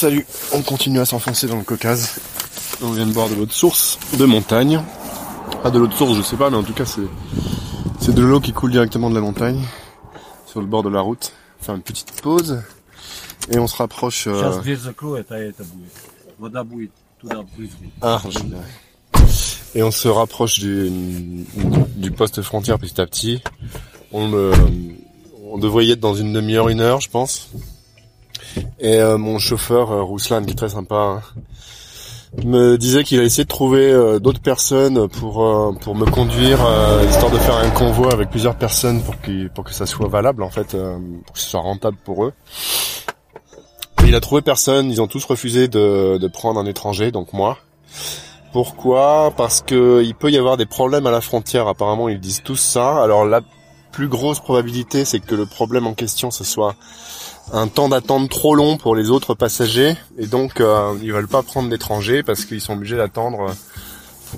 Salut, on continue à s'enfoncer dans le Caucase. On vient de boire de l'eau de source, de montagne. Pas de l'eau de source, je sais pas, mais en tout cas c'est, c'est de l'eau qui coule directement de la montagne, sur le bord de la route. Faire une petite pause, et on se rapproche... Euh... Ah, et on se rapproche du, du poste frontière petit à petit. On, on devrait y être dans une demi-heure, une heure, je pense. Et euh, mon chauffeur, euh, Rouslan, qui est très sympa, hein, me disait qu'il a essayé de trouver euh, d'autres personnes pour euh, pour me conduire, euh, histoire de faire un convoi avec plusieurs personnes pour que pour que ça soit valable en fait, euh, pour que ce soit rentable pour eux. Il a trouvé personne, ils ont tous refusé de, de prendre un étranger, donc moi. Pourquoi? Parce que il peut y avoir des problèmes à la frontière. Apparemment, ils disent tous ça. Alors la plus grosse probabilité, c'est que le problème en question, ce soit un temps d'attente trop long pour les autres passagers, et donc euh, ils veulent pas prendre d'étrangers parce qu'ils sont obligés d'attendre euh,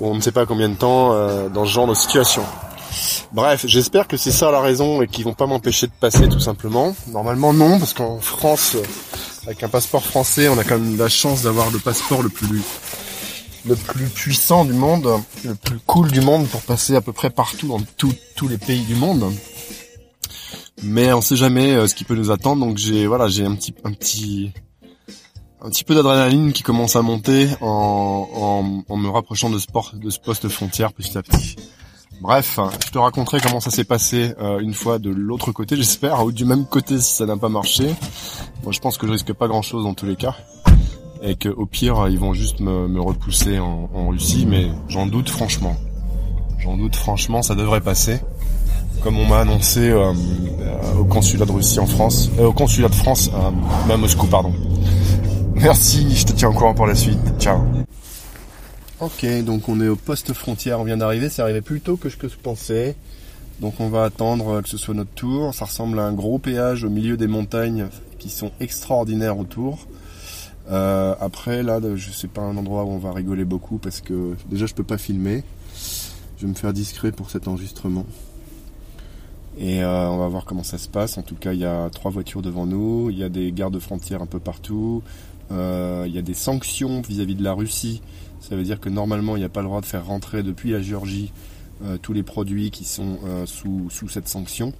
on ne sait pas combien de temps euh, dans ce genre de situation. Bref, j'espère que c'est ça la raison et qu'ils vont pas m'empêcher de passer tout simplement. Normalement non, parce qu'en France, euh, avec un passeport français, on a quand même la chance d'avoir le passeport le plus le plus puissant du monde, le plus cool du monde pour passer à peu près partout dans tous les pays du monde. Mais on sait jamais euh, ce qui peut nous attendre, donc j'ai voilà, j'ai un petit un petit un petit peu d'adrénaline qui commence à monter en, en, me rapprochant de ce, port- de ce poste frontière petit à petit. Bref, je te raconterai comment ça s'est passé euh, une fois de l'autre côté, j'espère, ou du même côté si ça n'a pas marché. Moi, je pense que je risque pas grand-chose dans tous les cas et que au pire ils vont juste me, me repousser en, en Russie, mais j'en doute franchement. J'en doute franchement, ça devrait passer. Comme on m'a annoncé euh, euh, au consulat de Russie en France, euh, au consulat de France à Moscou, pardon. Merci, je te tiens au courant pour la suite. Ciao. Ok, donc on est au poste frontière, on vient d'arriver, c'est arrivé plus tôt que que je pensais. Donc on va attendre que ce soit notre tour. Ça ressemble à un gros péage au milieu des montagnes qui sont extraordinaires autour. Après, là, je sais pas un endroit où on va rigoler beaucoup parce que déjà je peux pas filmer. Je vais me faire discret pour cet enregistrement. Et euh, on va voir comment ça se passe. En tout cas, il y a trois voitures devant nous. Il y a des gardes frontières un peu partout. Euh, il y a des sanctions vis-à-vis de la Russie. Ça veut dire que normalement, il n'y a pas le droit de faire rentrer depuis la Géorgie euh, tous les produits qui sont euh, sous, sous cette sanction.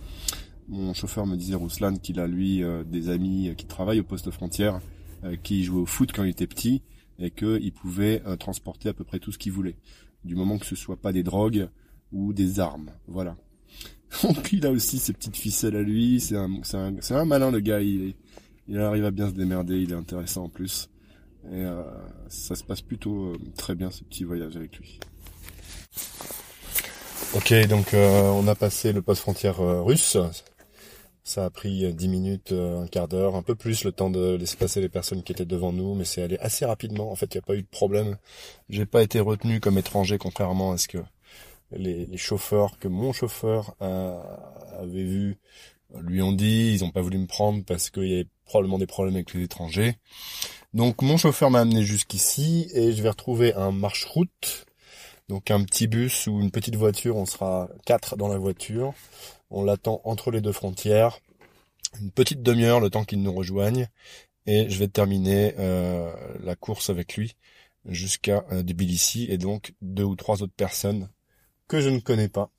Mon chauffeur me disait, Ruslan, qu'il a lui euh, des amis qui travaillent au poste frontière euh, qui jouait au foot quand il était petit et qu'il pouvait euh, transporter à peu près tout ce qu'il voulait, du moment que ce soit pas des drogues ou des armes. Voilà. Il a aussi ses petites ficelles à lui, c'est un, c'est un, c'est un malin le gars, il, il arrive à bien se démerder, il est intéressant en plus. Et euh, ça se passe plutôt euh, très bien ce petit voyage avec lui. Ok, donc euh, on a passé le poste frontière russe. Ça a pris euh, 10 minutes, un quart d'heure, un peu plus le temps de laisser passer les personnes qui étaient devant nous, mais c'est allé assez rapidement. En fait, il n'y a pas eu de problème. J'ai pas été retenu comme étranger, contrairement à ce que les, chauffeurs, que mon chauffeur avait vu, lui ont dit. Ils n'ont pas voulu me prendre parce qu'il y avait probablement des problèmes avec les étrangers. Donc mon chauffeur m'a amené jusqu'ici et je vais retrouver un marche-route. Donc un petit bus ou une petite voiture, on sera quatre dans la voiture. On l'attend entre les deux frontières. Une petite demi-heure, le temps qu'il nous rejoigne. Et je vais terminer euh, la course avec lui jusqu'à euh, Tbilissi et donc deux ou trois autres personnes que je ne connais pas.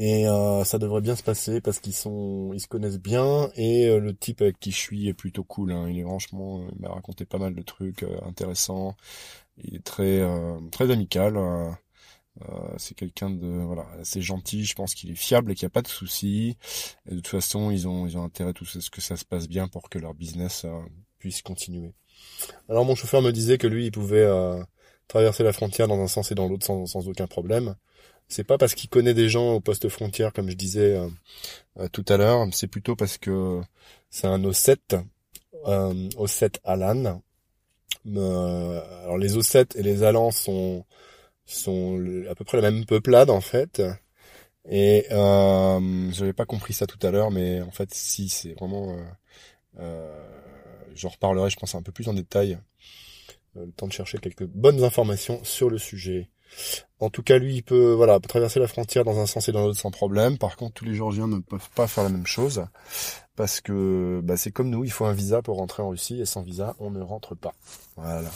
Et euh, ça devrait bien se passer parce qu'ils sont, ils se connaissent bien et euh, le type avec qui je suis est plutôt cool. hein. Il est franchement, euh, il m'a raconté pas mal de trucs euh, intéressants. Il est très, très amical. euh, c'est quelqu'un de voilà assez gentil. Je pense qu'il est fiable et qu'il n'y a pas de soucis. Et de toute façon, ils ont ils ont intérêt tout ce que ça se passe bien pour que leur business puisse continuer. Alors mon chauffeur me disait que lui, il pouvait traverser la frontière dans un sens et dans l'autre sans, aucun problème. C'est pas parce qu'il connaît des gens au poste frontière, comme je disais euh, euh, tout à l'heure. C'est plutôt parce que c'est un Ossète, euh, Ossète Alan. Euh, alors les Ossètes et les Alans sont sont à peu près la même peuplade en fait. Et euh, j'avais pas compris ça tout à l'heure, mais en fait si c'est vraiment. J'en reparlerai, je pense, un peu plus en détail. Euh, le temps de chercher quelques bonnes informations sur le sujet. En tout cas, lui, il peut, voilà, traverser la frontière dans un sens et dans l'autre sans problème. Par contre, tous les Géorgiens ne peuvent pas faire la même chose parce que bah, c'est comme nous, il faut un visa pour rentrer en Russie et sans visa, on ne rentre pas. Voilà.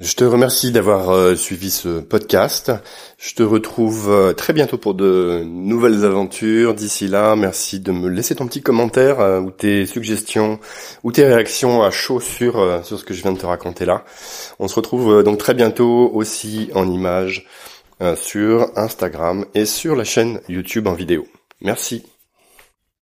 Je te remercie d'avoir euh, suivi ce podcast. Je te retrouve euh, très bientôt pour de nouvelles aventures. D'ici là, merci de me laisser ton petit commentaire euh, ou tes suggestions ou tes réactions à chaud sur, sur ce que je viens de te raconter là. On se retrouve donc très bientôt aussi en images sur Instagram et sur la chaîne YouTube en vidéo. Merci.